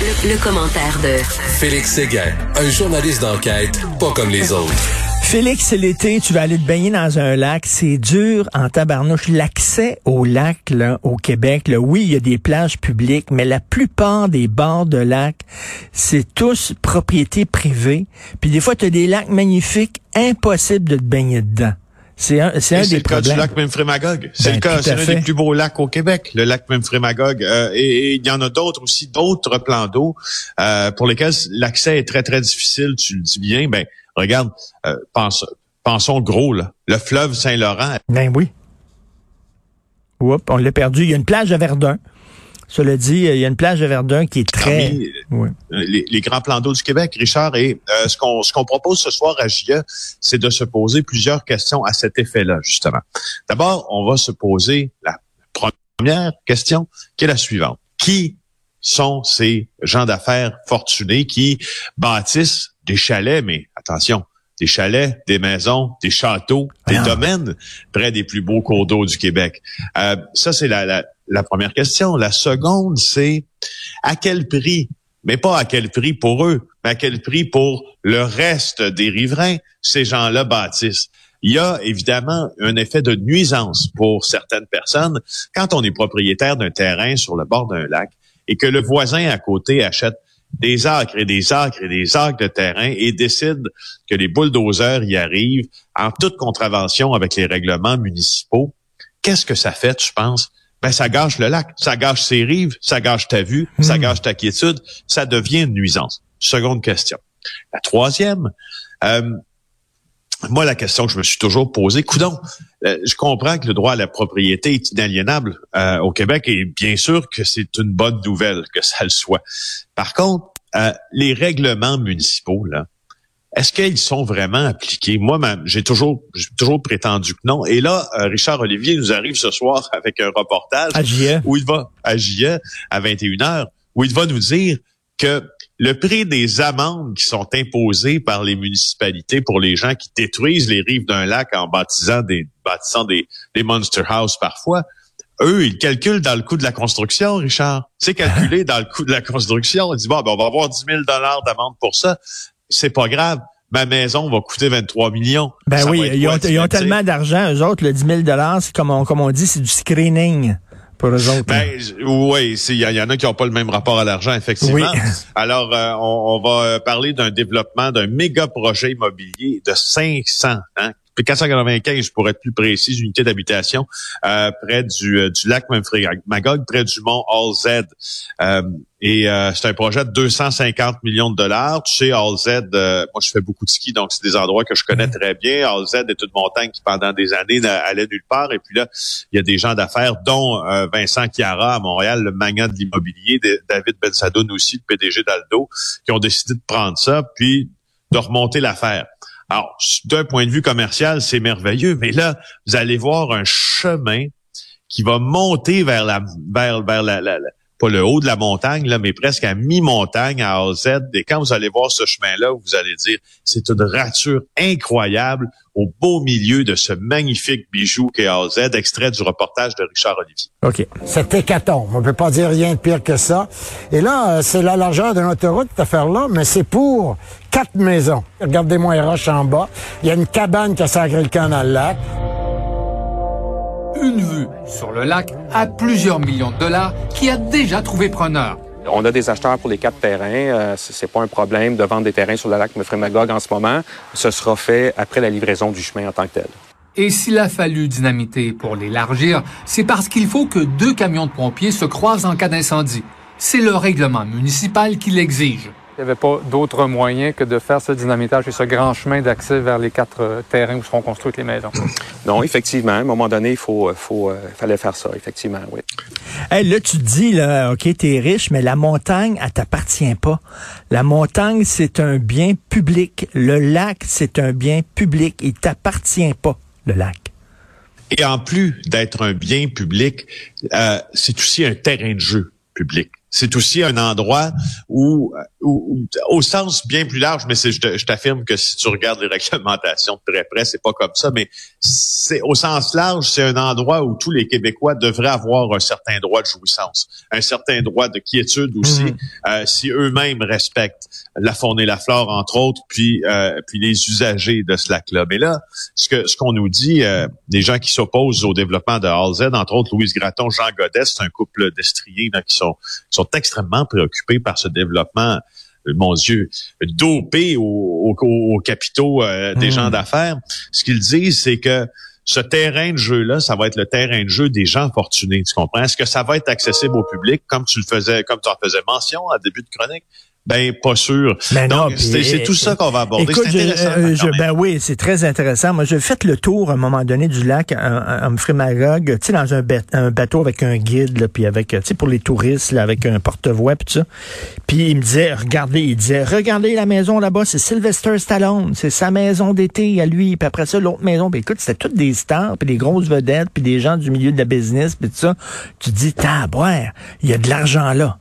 Le, commentaire de Félix Séguin, un journaliste d'enquête pas comme les autres. Félix, c'est l'été, tu vas aller te baigner dans un lac. C'est dur en tabarnouche. L'accès au lac là, au Québec, là, oui, il y a des plages publiques, mais la plupart des bords de lac, c'est tous propriété privée. Puis des fois, tu as des lacs magnifiques, impossible de te baigner dedans. C'est un, c'est un des le cas du lac Memphremagog. C'est Ben, le cas, c'est à l'un des plus beaux lacs au Québec, le lac Memphremagog. Euh, et, et il y en a d'autres aussi, d'autres plans d'eau euh, pour lesquels l'accès est très très difficile. Tu le dis bien. Ben regarde, euh, pense, pensons gros là. Le fleuve Saint-Laurent. Ben oui. Oups, on l'a perdu. Il y a une plage de Verdun. Cela dit, il y a une plage de Verdun qui est très... Parmi Oui. les, les grands plans d'eau du Québec, Richard. Et euh, ce qu'on ce qu'on propose ce soir à JE, c'est de se poser plusieurs questions à cet effet-là, justement. D'abord, on va se poser la première question, qui est la suivante. Qui sont ces gens d'affaires fortunés qui bâtissent des chalets, mais attention, des chalets, des maisons, des châteaux, des Ah. domaines près des plus beaux cours d'eau du Québec. Euh, ça, c'est la, la, la première question. La seconde, c'est à quel prix, mais pas à quel prix pour eux, mais à quel prix pour le reste des riverains, ces gens-là bâtissent. Il y a évidemment un effet de nuisance pour certaines personnes quand on est propriétaire d'un terrain sur le bord d'un lac et que le voisin à côté achète des acres et des acres et des acres de terrain et décide que les bulldozers y arrivent en toute contravention avec les règlements municipaux. Qu'est-ce que ça fait, tu penses? Ben, ça gâche le lac, ça gâche ses rives, ça gâche ta vue, ça gâche ta quiétude, ça devient une nuisance. Seconde question. La troisième, euh, moi, la question que je me suis toujours posée, coudon, euh, je comprends que le droit à la propriété est inaliénable euh, au Québec et bien sûr que c'est une bonne nouvelle que ça le soit. Par contre, euh, les règlements municipaux, là, est-ce qu'ils sont vraiment appliqués? Moi, j'ai toujours, j'ai toujours prétendu que non. Et là, euh, Richard Olivier nous arrive ce soir avec un reportage À JE. où il va à JE à 21h, où il va nous dire que le prix des amendes qui sont imposées par les municipalités pour les gens qui détruisent les rives d'un lac en baptisant des bâtissant des, des monster house parfois, eux, ils calculent dans le coût de la construction, Richard. C'est calculé dans le coût de la construction. Ils disent, bon, ben, on va avoir 10 000 d'amende pour ça. C'est pas grave. Ma maison va coûter 23 millions. Ben Ça oui, ils ont, ils ont tellement d'argent, eux autres, le 10 000 c'est comme on, comme on dit, c'est du screening pour eux autres. Ben, oui, il y, y en a qui n'ont pas le même rapport à l'argent, effectivement. Oui. Alors, euh, on, on va euh, parler d'un développement d'un méga projet immobilier de 500, hein, 495 pour être plus précis, unités d'habitation euh, près du, euh, du lac Magog, près du mont All Z. Euh, et euh, c'est un projet de 250 millions de dollars. Tu sais, All Z, euh, moi je fais beaucoup de ski, donc c'est des endroits que je connais très bien. All Z est une montagne qui pendant des années n'allait nulle part. Et puis là, il y a des gens d'affaires, dont euh, Vincent Chiara à Montréal, le magnat de l'immobilier, David Bensadoun aussi, le PDG d'Aldo, qui ont décidé de prendre ça, puis de remonter l'affaire. Alors, d'un point de vue commercial, c'est merveilleux, mais là, vous allez voir un chemin qui va monter vers la vers vers la, la- la- pas le haut de la montagne là, mais presque à mi-montagne à AZ. Et quand vous allez voir ce chemin-là, vous allez dire c'est une rature incroyable au beau milieu de ce magnifique bijou qu'est AZ, extrait du reportage de Richard Olivier. OK. C'est hécatombe. On peut pas dire rien de pire que ça. Et là, euh, c'est la largeur d'une autoroute, cette affaire-là, mais c'est pour quatre maisons. Regardez-moi les roches en bas. Il y a une cabane qui a sacré le camp dans lac. Une vue sur le lac à plusieurs millions de dollars qui a déjà trouvé preneur. On a des acheteurs pour les quatre terrains. Euh, c'est pas un problème de vendre des terrains sur le lac Mefremagog en ce moment. Ce sera fait après la livraison du chemin en tant que tel. Et s'il a fallu dynamiter pour l'élargir, c'est parce qu'il faut que deux camions de pompiers se croisent en cas d'incendie. C'est le règlement municipal qui l'exige. Il n'y avait pas d'autre moyen que de faire ce dynamitage et ce grand chemin d'accès vers les quatre euh, terrains où seront construites les maisons. Non, effectivement, à un moment donné, il faut, faut, euh, fallait faire ça, effectivement, oui. Hey, là, tu te dis, là, OK, t'es riche, mais la montagne, elle t'appartient pas. La montagne, c'est un bien public. Le lac, c'est un bien public. Il t'appartient pas, le lac. Et en plus d'être un bien public, euh, c'est aussi un terrain de jeu public. C'est aussi un endroit où au, sens bien plus large, mais c'est, je, t'affirme que si tu regardes les réglementations de très près, c'est pas comme ça, mais c'est au sens large, c'est un endroit où tous les Québécois devraient avoir un certain droit de jouissance, un certain droit de quiétude aussi, mhm. euh, si eux-mêmes respectent la faune et la flore, entre autres, puis euh, puis les usagers de ce lac-là. Mais là, ce que ce qu'on nous dit, euh, les gens qui s'opposent au développement de Halzed, entre autres Louise Gratton, Jean Godet, c'est un couple d'estriers qui sont qui sont extrêmement préoccupés par ce développement mon Dieu, dopé aux, au, capitaux euh, des hmm. gens d'affaires. Ce qu'ils disent, c'est que ce terrain de jeu-là, ça va être le terrain de jeu des gens fortunés. Tu comprends? Est-ce que ça va être accessible au public, comme tu le faisais, comme tu en faisais mention à début de chronique? Ben, pas sûr. Ben Donc, c'est tout ça qu'on va aborder. Écoute, euh, je, ben oui, c'est très intéressant. Moi, j'ai fait le tour à un moment donné du lac à, Magog, tu sais, dans un, un, bateau avec un guide, là, puis avec, tu sais, pour les touristes, là, avec un porte-voix, puis ça. Puis il me disait, regardez, il disait, regardez la maison là-bas, c'est Sylvester Stallone, c'est sa maison d'été à lui. Puis après ça, l'autre maison, puis écoute, c'était toutes des stars, puis des grosses vedettes, puis des gens du milieu de la business, puis tout ça. Tu te dis, tabouère, il y a de l'argent là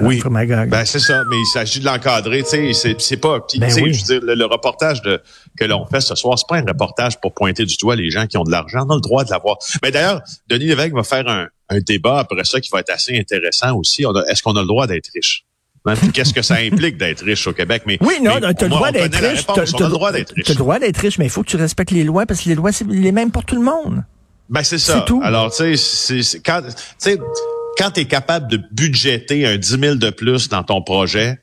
oui. Ben, c'est ça, mais il s'agit de l'encadrer, tu sais, c'est pas, ben je veux dire, le, reportage de, que l'on fait ce soir, c'est pas un reportage pour pointer du doigt les gens qui ont de l'argent, on a le droit de l'avoir. Mais d'ailleurs, Denis Lévesque va faire un, débat après ça qui va être assez intéressant aussi. Est-ce qu'on a le droit d'être riche? Hein, qu'est-ce que ça implique d'être riche au Québec? Mais, oui, non, tu as le droit d'être riche. Tu as le droit d'être riche. Le droit d'être riche, mais il faut que tu respectes les lois parce que les lois, c'est les mêmes pour tout le monde. Ben, c'est ça. Tout. Alors, tu sais, quand, tu sais, quand tu es capable de budgéter un 10 000 de plus dans ton projet,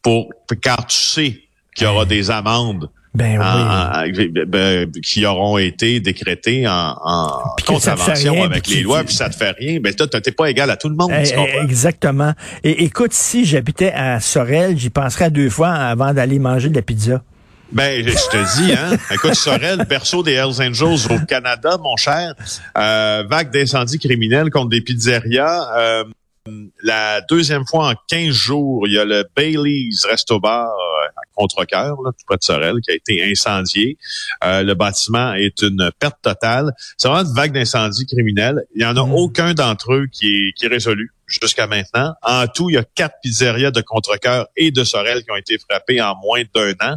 pour car tu sais qu'il y aura des amendes ben ben, qui auront été décrétées en, en contravention avec les lois, puis ça te fait rien. Ben toi, t'es pas égal à tout le monde. Eh, exactement. Et écoute, si j'habitais à Sorel, j'y penserais deux fois avant d'aller manger de la pizza. Ben, je te dis, hein. Écoute, Sorel, perso des Hells Angels au Canada, mon cher. Euh, vague d'incendies criminels contre des pizzerias. Euh, la deuxième fois en 15 jours, il y a le Bailey's Resto Bar euh, à Contrecoeur, tout près de Sorel, qui a été incendié. Euh, le bâtiment est une perte totale. C'est vraiment une vague d'incendies criminels. Il n'y en a mm. aucun d'entre eux qui est, qui est résolu jusqu'à maintenant. En tout, il y a quatre pizzerias de Contrecoeur et de Sorel qui ont été frappées en moins d'un an.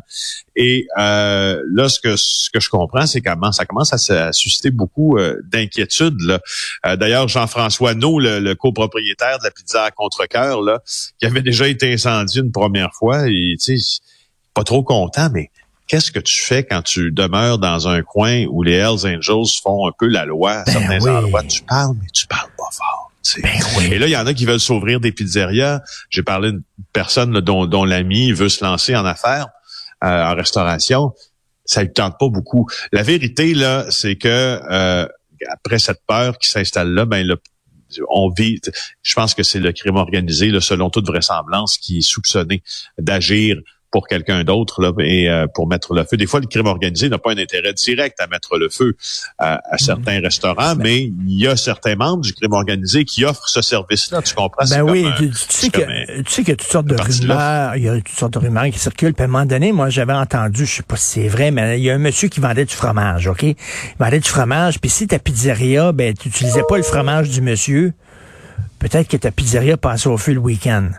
Et euh, là, ce que, ce que je comprends, c'est comment ça commence à, susciter beaucoup euh, d'inquiétudes. Euh, D'ailleurs, Jean-François No, le, copropriétaire de la pizza à Contrecoeur, là, qui avait déjà été incendié une première fois, tu sais, pas trop content, mais qu'est-ce que tu fais quand tu demeures dans un coin où les Hells Angels font un peu la loi à ben certains endroits? Tu parles, mais tu parles pas fort. Ben Et là, il y en a qui veulent s'ouvrir des pizzerias. J'ai parlé d'une personne dont, dont l'ami veut se lancer en affaires, euh, en restauration. Ça ne tente pas beaucoup. La vérité, là, c'est que euh, après cette peur qui s'installe là, ben le, on vit. Je pense que c'est le crime organisé, là, selon toute vraisemblance, qui est soupçonné d'agir pour quelqu'un d'autre là, et euh, pour mettre le feu. Des fois, le crime organisé n'a pas un intérêt direct à mettre le feu à, à certains mhm. restaurants, ben mais il y a certains membres du crime organisé qui offrent ce service-là. Tu comprends? Ben oui, tu, sais que, tu sais qu'il y a toutes sortes de rumeurs, il y a toutes sortes de rumeurs qui circulent. Puis à un moment donné, moi, j'avais entendu, je sais pas si c'est vrai, mais il y a un monsieur qui vendait du fromage, OK? Il vendait du fromage, puis si ta pizzeria, ben, tu utilisais pas le fromage du monsieur, peut-être que ta pizzeria passait au feu le week-end.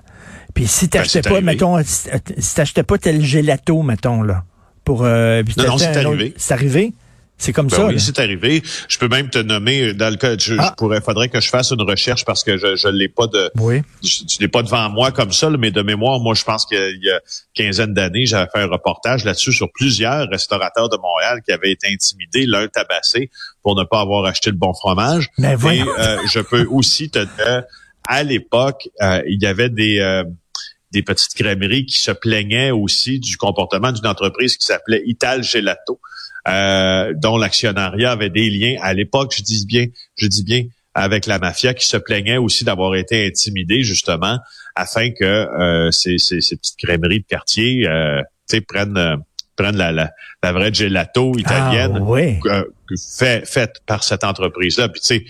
Puis si ben, t'achetais pas, mettons, si t'achetais pas tel gelato, mettons, là, pour... Euh, non, non, c'est arrivé. C'est arrivé? C'est comme ben ça. Oui, c'est arrivé. Je peux même te nommer dans le cas. Je, ah. pourrais, faudrait que je fasse une recherche parce que je, je l'ai pas de. Oui. Je, l'ai pas devant moi comme ça, mais de mémoire, moi, je pense qu'il y a quinzaine d'années, j'avais fait un reportage là-dessus sur plusieurs restaurateurs de Montréal qui avaient été intimidés, l'un tabassé pour ne pas avoir acheté le bon fromage. Mais Et euh, je peux aussi te dire, à l'époque, euh, il y avait des euh, des petites crèmeries qui se plaignaient aussi du comportement d'une entreprise qui s'appelait Ital Gelato, euh, dont l'actionnariat avait des liens à l'époque, je dis bien, je dis bien, avec la mafia qui se plaignait aussi d'avoir été intimidé justement afin que euh, ces, ces, petites crèmeries de quartier euh, prennent euh, prennent la, la, la, vraie gelato italienne ah, fait, faite par cette entreprise-là. Puis tu sais,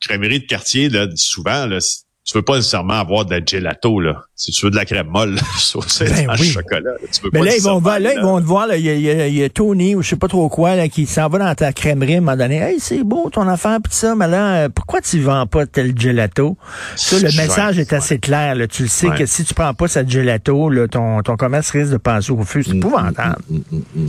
crèmerie de quartier, là, souvent, là, tu veux pas nécessairement avoir de la gelato, là. Si tu veux de la crème molle, saucée Ben oui. chocolat, là, tu veux Mais pas là, ils vont, là, ils vont te voir, là, il y y a- il y a Tony ou je sais pas trop quoi, là, qui s'en va dans ta crèmerie à un moment donné. Hey, c'est beau ton affaire, pis ça, mais là, euh, pourquoi tu vends pas tel gelato? Ça, le message est assez clair, là. Tu le sais Ouais. que si tu prends pas cette gelato, là, ton, ton commerce risque de passer au feu. Mm, C'est épouvantable.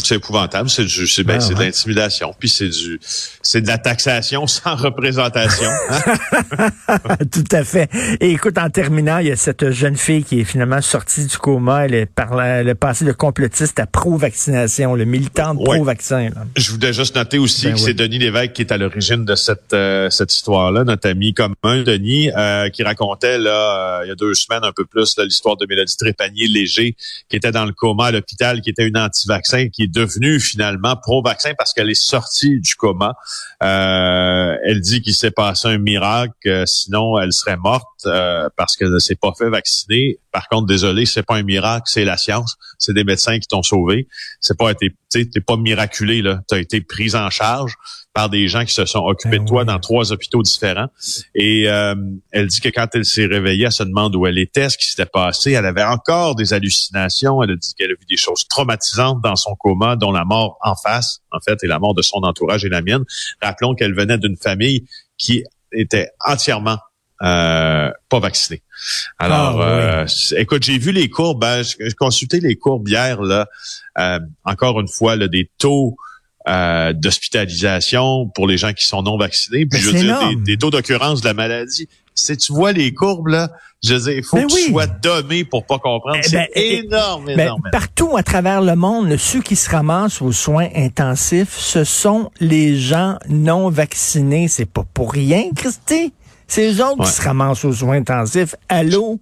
C'est épouvantable, c'est du, c'est, ben, Ah, c'est de l'intimidation, puis c'est du, c'est de la taxation sans représentation. hein? Tout à fait. Et écoute, en terminant, il y a cette jeune fille qui est finalement sortie du coma. Elle est, par la- elle est passée de complotiste à pro-vaccination, le militante Ouais. pro-vaccin. Je voulais juste noter aussi Ben que oui. c'est Denis Lévesque qui est à l'origine de cette euh, cette histoire-là, notre ami commun, Denis, euh, qui racontait là euh, il y a deux semaines un peu plus l'histoire de Mélodie Trépanier léger, qui était dans le coma à l'hôpital, qui était une anti-vaccin, qui est devenue finalement pro-vaccin parce qu'elle est sortie du coma. Euh, elle dit qu'il s'est passé un miracle, euh, sinon elle serait morte euh, parce qu'elle ne s'est pas fait vacciner. Par contre, désolé, c'est pas un miracle, c'est la science. C'est des médecins qui t'ont sauvé. C'est pas été, t'es pas miraculé là. T'as été prise en charge par des gens qui se sont occupés Ben de toi oui. dans trois hôpitaux différents. Et euh, elle dit que quand elle s'est réveillée, elle se demande où elle était, ce qui s'était passé. Elle avait encore des hallucinations. Elle a dit qu'elle a vu des choses traumatisantes dans son coma, dont la mort en face, en fait, et la mort de son entourage et la mienne. Rappelons qu'elle venait d'une famille qui était entièrement euh, pas vaccinée. Alors, Ah, oui. euh, écoute, j'ai vu les courbes, hein, j'ai consulté les courbes hier, là, euh, encore une fois, là, des taux euh, d'hospitalisation pour les gens qui sont non vaccinés, puis Mais je veux dire, des taux d'occurrence de la maladie. Si tu vois les courbes, là, je veux dire, il faut Ben que oui. tu sois dommé pour pas comprendre. Eh C'est ben, eh, énorme, Ben, énorme. partout à travers le monde, ceux qui se ramassent aux soins intensifs, ce sont les gens non vaccinés. C'est pas pour rien, Christy. C'est eux autres Ouais. qui se ramassent aux soins intensifs. Allô?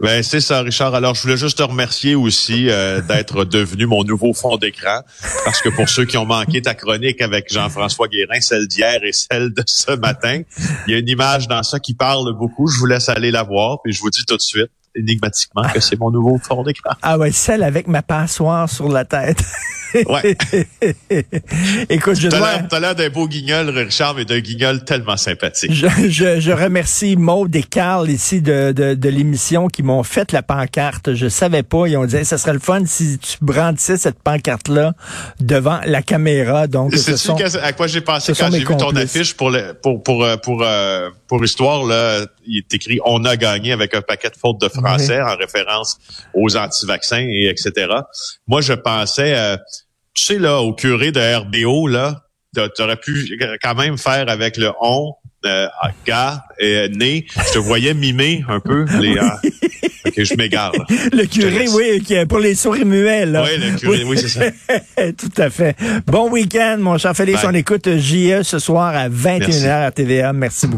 Ben, c'est ça, Richard. Alors, je voulais juste te remercier aussi euh, d'être devenu mon nouveau fond d'écran. Parce que pour ceux qui ont manqué ta chronique avec Jean-François Guérin, celle d'hier et celle de ce matin, il y a une image dans ça qui parle beaucoup. Je vous laisse aller la voir, puis je vous dis tout de suite, énigmatiquement, que c'est mon nouveau fond d'écran. Ah ouais, celle avec ma passoire sur la tête. Ouais. Écoute, je dois... t'as l'air d'un beau guignol, Richard, mais d'un guignol tellement sympathique. Je, je, je remercie Maud et Carl ici de, de, de l'émission qui m'ont fait la pancarte. Je savais pas. Ils ont dit, ça serait le fun si tu brandissais cette pancarte-là devant la caméra. Donc, ce sont... à quoi j'ai pensé quand j'ai vu ton affiche pour le, pour pour euh, pour euh, pour histoire là, il est écrit on a gagné avec un paquet de fautes de en référence aux anti-vaccins et etc. Moi je pensais euh, tu sais là au curé de RBO là, tu aurais pu quand même faire avec le on euh, gars et né, je te voyais mimer un peu les euh, OK, je m'égare. Le curé, oui, pour les souris muets, là. Oui, le curé, oui, c'est ça. Tout à fait. Bon week-end, mon cher Félix. Bye. On écoute JE ce soir à 21h Merci. à TVA. Merci beaucoup.